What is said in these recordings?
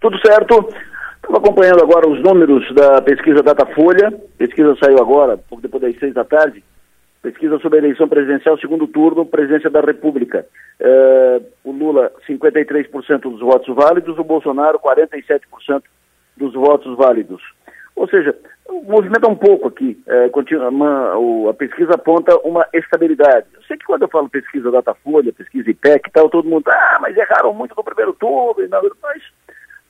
Tudo certo. Estava acompanhando agora os números da pesquisa Datafolha. Pesquisa saiu agora, pouco depois das seis da tarde. Pesquisa sobre a eleição presidencial, segundo turno, presidência da República. Uh, o Lula, 53% dos votos válidos, o Bolsonaro, 47% dos votos válidos. Ou seja, movimenta um pouco aqui. É, continua, uma, o, a pesquisa aponta uma estabilidade. Eu sei que quando eu falo pesquisa Datafolha, pesquisa IPEC e tal, todo mundo, ah, mas erraram muito no primeiro turno, e nada, mas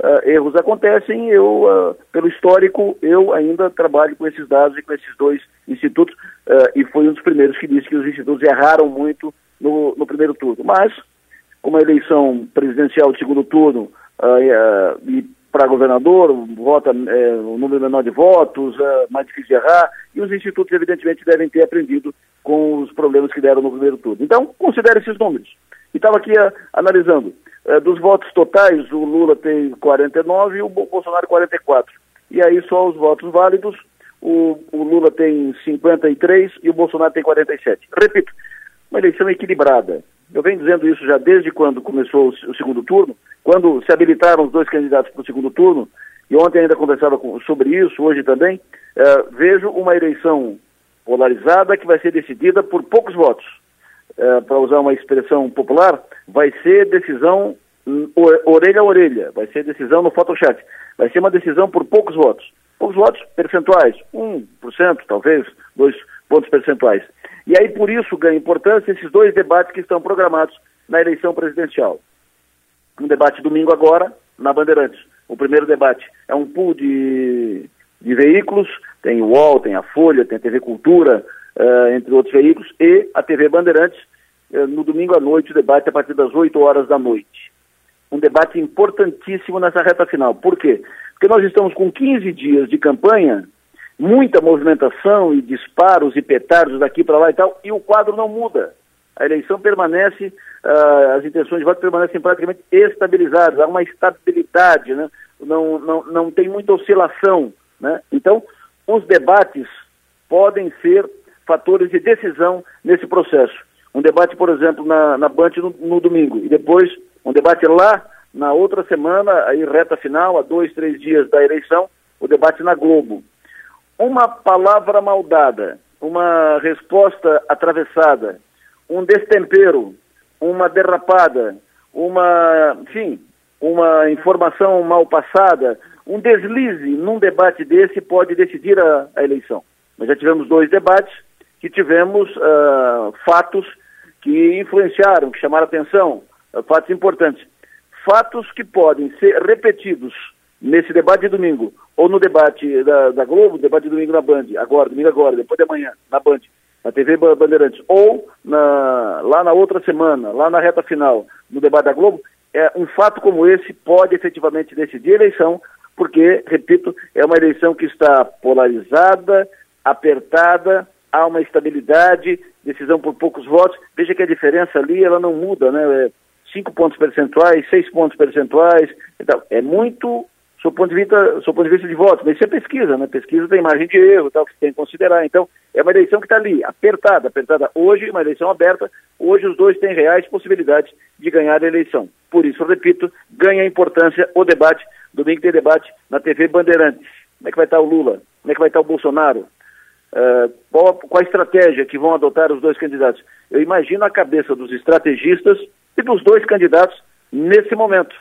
uh, erros acontecem. Eu, uh, pelo histórico, eu ainda trabalho com esses dados e com esses dois institutos, uh, e foi um dos primeiros que disse que os institutos erraram muito no, no primeiro turno. Mas, como a eleição presidencial de segundo turno e para governador, vota é, um número menor de votos, mais difícil de errar, e os institutos, evidentemente, devem ter aprendido com os problemas que deram no primeiro turno. Então, considere esses números. E estava aqui analisando. É, dos votos totais, o Lula tem 49 e o Bolsonaro 44. E aí só os votos válidos, o, o Lula tem 53 e o Bolsonaro tem 47. Repito, uma eleição equilibrada. Eu venho dizendo isso já desde quando começou o, o segundo turno, quando se habilitaram os dois candidatos para o segundo turno, e ontem ainda conversava com, sobre isso, hoje também, é, vejo uma eleição polarizada que vai ser decidida por poucos votos é, para usar uma expressão popular, vai ser decisão orelha a orelha, vai ser decisão no Photoshop, vai ser uma decisão por poucos votos. Poucos votos percentuais, 1%, talvez, 2 pontos percentuais. E aí, por isso, ganha importância esses dois debates que estão programados na eleição presidencial. Um debate domingo agora, na Bandeirantes. O primeiro debate é um pool de, de veículos, tem o UOL, tem a Folha, tem a TV Cultura, uh, entre outros veículos, e a TV Bandeirantes, uh, no domingo à noite, o debate é a partir das 8 horas da noite. Um debate importantíssimo nessa reta final. Por quê? Porque nós estamos com 15 dias de campanha, muita movimentação e disparos e petardos daqui para lá e tal, e o quadro não muda. A eleição permanece, uh, as intenções de voto permanecem praticamente estabilizadas, há uma estabilidade, né? não, não, não tem muita oscilação. Né? Então, os debates podem ser fatores de decisão nesse processo. Um debate, por exemplo, na, na Band no, no, domingo, e depois um debate lá na outra semana, aí reta final, a dois, três dias da eleição, o debate na Globo. Uma palavra maldada, uma resposta atravessada, um destempero, uma derrapada, uma, enfim, uma informação mal passada, um deslize num debate desse pode decidir a, a eleição. Nós já tivemos dois debates, que tivemos uh, fatos que influenciaram, que chamaram atenção, fatos importantes. Fatos que podem ser repetidos nesse debate de domingo, ou no debate da, da Globo, debate de domingo na Band, agora, domingo agora, depois de amanhã, na Band, na TV Bandeirantes, ou na, lá na outra semana, lá na reta final, no debate da Globo, é, um fato como esse pode efetivamente decidir a eleição, porque, repito, é uma eleição que está polarizada, apertada, há uma estabilidade, decisão por poucos votos. Veja que a diferença ali ela não muda, né? É cinco pontos percentuais, seis pontos percentuais. Então, é muito do ponto de vista, do ponto de vista de votos, mas isso é pesquisa, né? Pesquisa tem margem de erro, tal que tem que considerar. Então, é uma eleição que está ali, apertada, apertada hoje, uma eleição aberta. Hoje os dois têm reais possibilidades de ganhar a eleição. Por isso, repito, ganha importância o debate. Domingo tem debate na TV Bandeirantes. Como é que vai estar o Lula? Como é que vai estar o Bolsonaro? Uh, qual, qual a estratégia que vão adotar os dois candidatos? Eu imagino a cabeça dos estrategistas e dos dois candidatos nesse momento.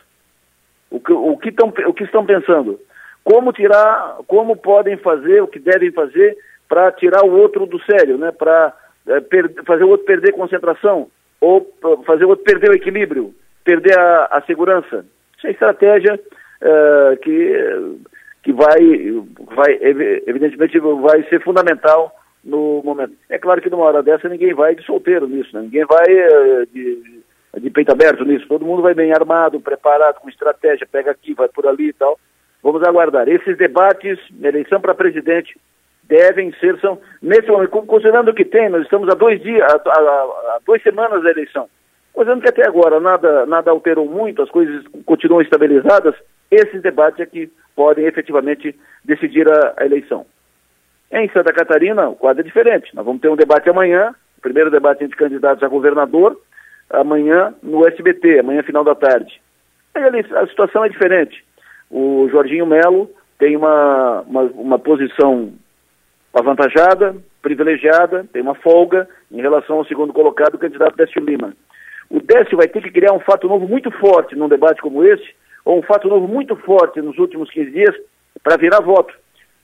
O que, o que, tão, o que estão pensando? Como tirar, como podem fazer, o que devem fazer para tirar o outro do sério, né? Para é, fazer o outro perder concentração ou fazer o outro perder o equilíbrio, perder a, a segurança. Isso é estratégia é, que que vai, vai, evidentemente, vai ser fundamental no momento. É claro que numa hora dessa ninguém vai de solteiro nisso, né? ninguém vai uh, de, de peito aberto nisso, todo mundo vai bem armado, preparado, com estratégia, pega aqui, vai por ali e tal. Vamos aguardar. Esses debates, eleição para presidente, devem ser, são, nesse momento, considerando o que tem, nós estamos há dois dias, há, há, há duas semanas da eleição. Considerando que até agora nada, nada alterou muito, as coisas continuam estabilizadas, esses debates é podem efetivamente decidir a, a, eleição. Em Santa Catarina, o quadro é diferente. Nós vamos ter um debate amanhã, o primeiro debate entre candidatos a governador, amanhã no SBT, amanhã final da tarde. Aí a situação é diferente. O Jorginho Melo tem uma, uma, uma posição avantajada, privilegiada, tem uma folga em relação ao segundo colocado, o candidato Décio Lima. O Décio vai ter que criar um fato novo muito forte num debate como esse, ou um fato novo muito forte nos últimos 15 dias, para virar voto.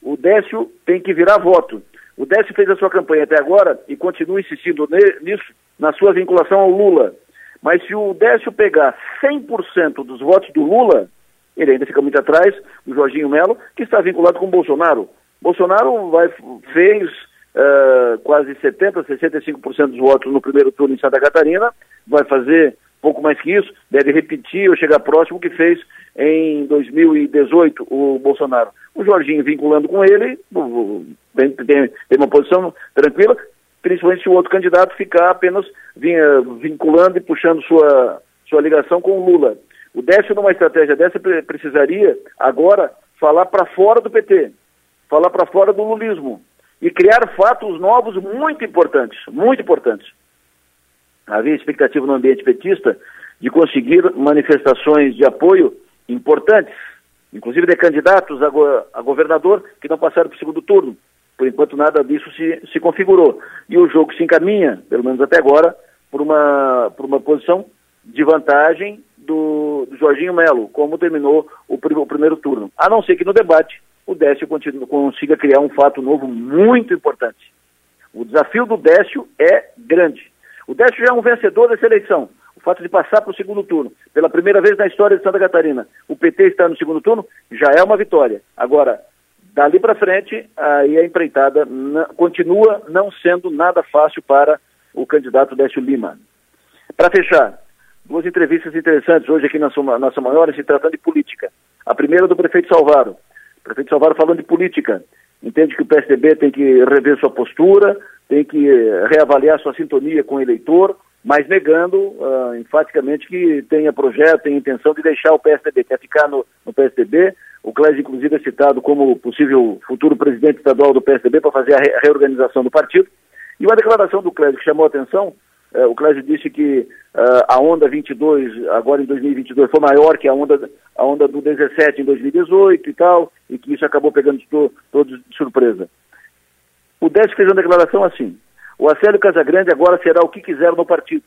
O Décio tem que virar voto. O Décio fez a sua campanha até agora e continua insistindo nisso, na sua vinculação ao Lula. Mas se o Décio pegar 100% dos votos do Lula, ele ainda fica muito atrás do Jorginho Melo, que está vinculado com o Bolsonaro. Bolsonaro vai, fez uh, quase 70%, 65% dos votos no primeiro turno em Santa Catarina, vai fazer pouco mais que isso, deve repetir ou chegar próximo que fez em 2018 o Bolsonaro. O Jorginho vinculando com ele, tem, tem, tem uma posição tranquila, principalmente se o outro candidato ficar apenas vinha, vinculando e puxando sua, sua ligação com o Lula. O Décio, numa estratégia dessa, precisaria agora falar para fora do PT, falar para fora do lulismo e criar fatos novos muito importantes, muito importantes. Havia expectativa no ambiente petista de conseguir manifestações de apoio importantes, inclusive de candidatos a, go a governador que não passaram para o segundo turno. Por enquanto, nada disso se, se configurou. E o jogo se encaminha, pelo menos até agora, por uma, por uma posição de vantagem do, do Jorginho Melo, como terminou o, o, primeiro turno. A não ser que no debate o Décio consiga criar um fato novo muito importante. O desafio do Décio é grande. O Décio já é um vencedor dessa eleição. O fato de passar para o segundo turno, pela primeira vez na história de Santa Catarina, o PT está no segundo turno, já é uma vitória. Agora, dali para frente, aí a empreitada continua não sendo nada fácil para o candidato Décio Lima. Para fechar, duas entrevistas interessantes hoje aqui na nossa maior, se tratando de política. A primeira do prefeito Salvaro. O prefeito Salvaro falando de política. Entende que o PSDB tem que rever sua postura, tem que reavaliar sua sintonia com o eleitor, mas negando uh, enfaticamente que tenha projeto, tenha intenção de deixar o PSDB, quer ficar no, no PSDB. O Clésio, inclusive, é citado como possível futuro presidente estadual do PSDB para fazer a, re reorganização do partido. E uma declaração do Clésio que chamou a atenção é, o Clésio disse que uh, a onda 22, agora em 2022, foi maior que a onda, a onda do 17 em 2018 e tal, e que isso acabou pegando todos de surpresa. O Décio fez uma declaração assim: o Acélio Casagrande agora será o que quiser no partido.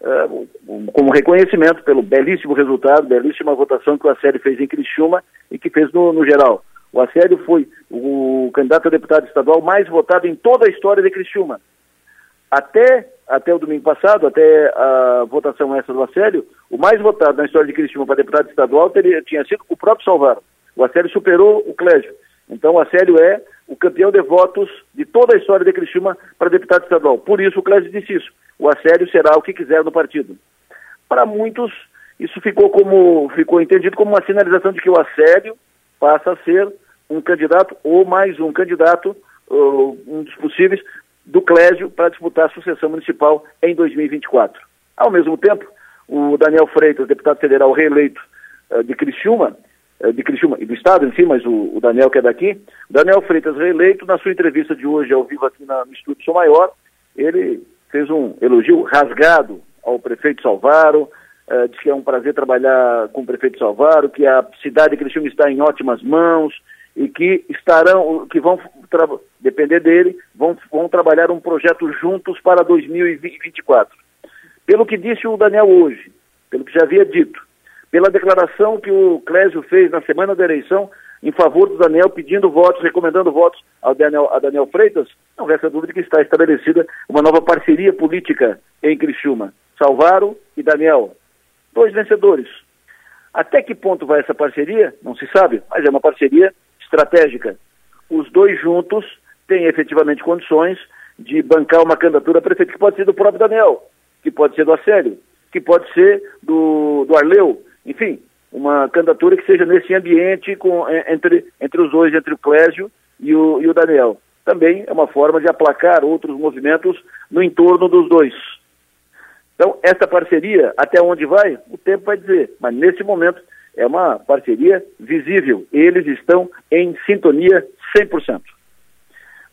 Uh, como reconhecimento pelo belíssimo resultado, belíssima votação que o Acélio fez em Criciúma e que fez no, no geral. O Acélio foi o candidato a deputado estadual mais votado em toda a história de Criciúma. Até até o domingo passado, até a votação essa do Acélio, o mais votado na história de Cristina para deputado estadual teria, tinha sido o próprio Salvador. O Acélio superou o Clésio. Então o Acélio é o campeão de votos de toda a história de Cristina para deputado estadual. Por isso o Clésio disse isso. O Acélio será o que quiser no partido. Para muitos, isso ficou como ficou entendido como uma sinalização de que o Acélio passa a ser um candidato ou mais um candidato, uh, um dos possíveis, do Clésio para disputar a sucessão municipal em 2024. Ao mesmo tempo, o Daniel Freitas, deputado federal reeleito uh, de Criciúma, de Criciúma e do Estado si, mas o, o, Daniel que é daqui, Daniel Freitas reeleito, na sua entrevista de hoje ao vivo aqui na, Estúdio Sou Maior, ele fez um elogio rasgado ao prefeito Salvaro, uh, disse que é um prazer trabalhar com o prefeito Salvaro, que a cidade de Criciúma está em ótimas mãos, e que estarão, que vão depender dele, vão, vão trabalhar um projeto juntos para 2024. Pelo que disse o Daniel hoje, pelo que já havia dito, pela declaração que o Clésio fez na semana da eleição em favor do Daniel, pedindo votos, recomendando votos ao Daniel, a Daniel Freitas, não resta dúvida que está estabelecida uma nova parceria política em Criciúma. Salvaro e Daniel, dois vencedores. Até que ponto vai essa parceria? Não se sabe, mas é uma parceria estratégica. Os dois juntos têm efetivamente condições de bancar uma candidatura a prefeito, que pode ser do próprio Daniel, que pode ser do Acélio, que pode ser do, do Arleu, enfim, uma candidatura que seja nesse ambiente com, entre, entre os dois, entre o Clésio e o, e o Daniel. Também é uma forma de aplacar outros movimentos no entorno dos dois. Então, essa parceria, até onde vai, o tempo vai dizer, mas nesse momento é uma parceria visível. Eles estão em sintonia 100%.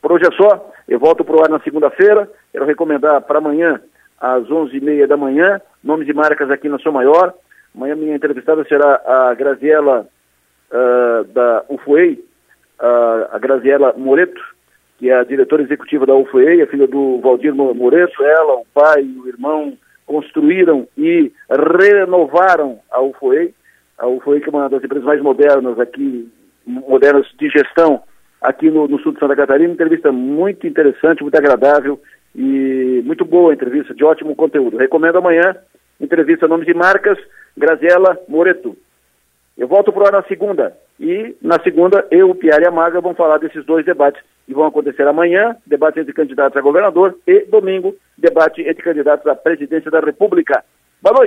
Por hoje é só. Eu volto para o ar na segunda-feira. Quero recomendar para amanhã, às 11h30 da manhã, nomes e marcas aqui na Sua Maior. Amanhã minha entrevistada será a Graziela uh, da UFOEI, uh, a Graziela Moreto, que é a diretora executiva da UFOEI, a filha do Valdir Moreto, ela, o pai e o irmão construíram e renovaram a UFOEI, a UFOEI que é uma das empresas mais modernas aqui, modernas de gestão aqui no, no sul de Santa Catarina, entrevista muito interessante, muito agradável e muito boa entrevista, de ótimo conteúdo. Recomendo amanhã, entrevista Nomes de Marcas, Graziela Moreto. Eu volto para na segunda. E na segunda, eu, Pierre e a Maga vão falar desses dois debates. E vão acontecer amanhã, debate entre candidatos a governador, e domingo, debate entre candidatos à presidência da República. Boa noite.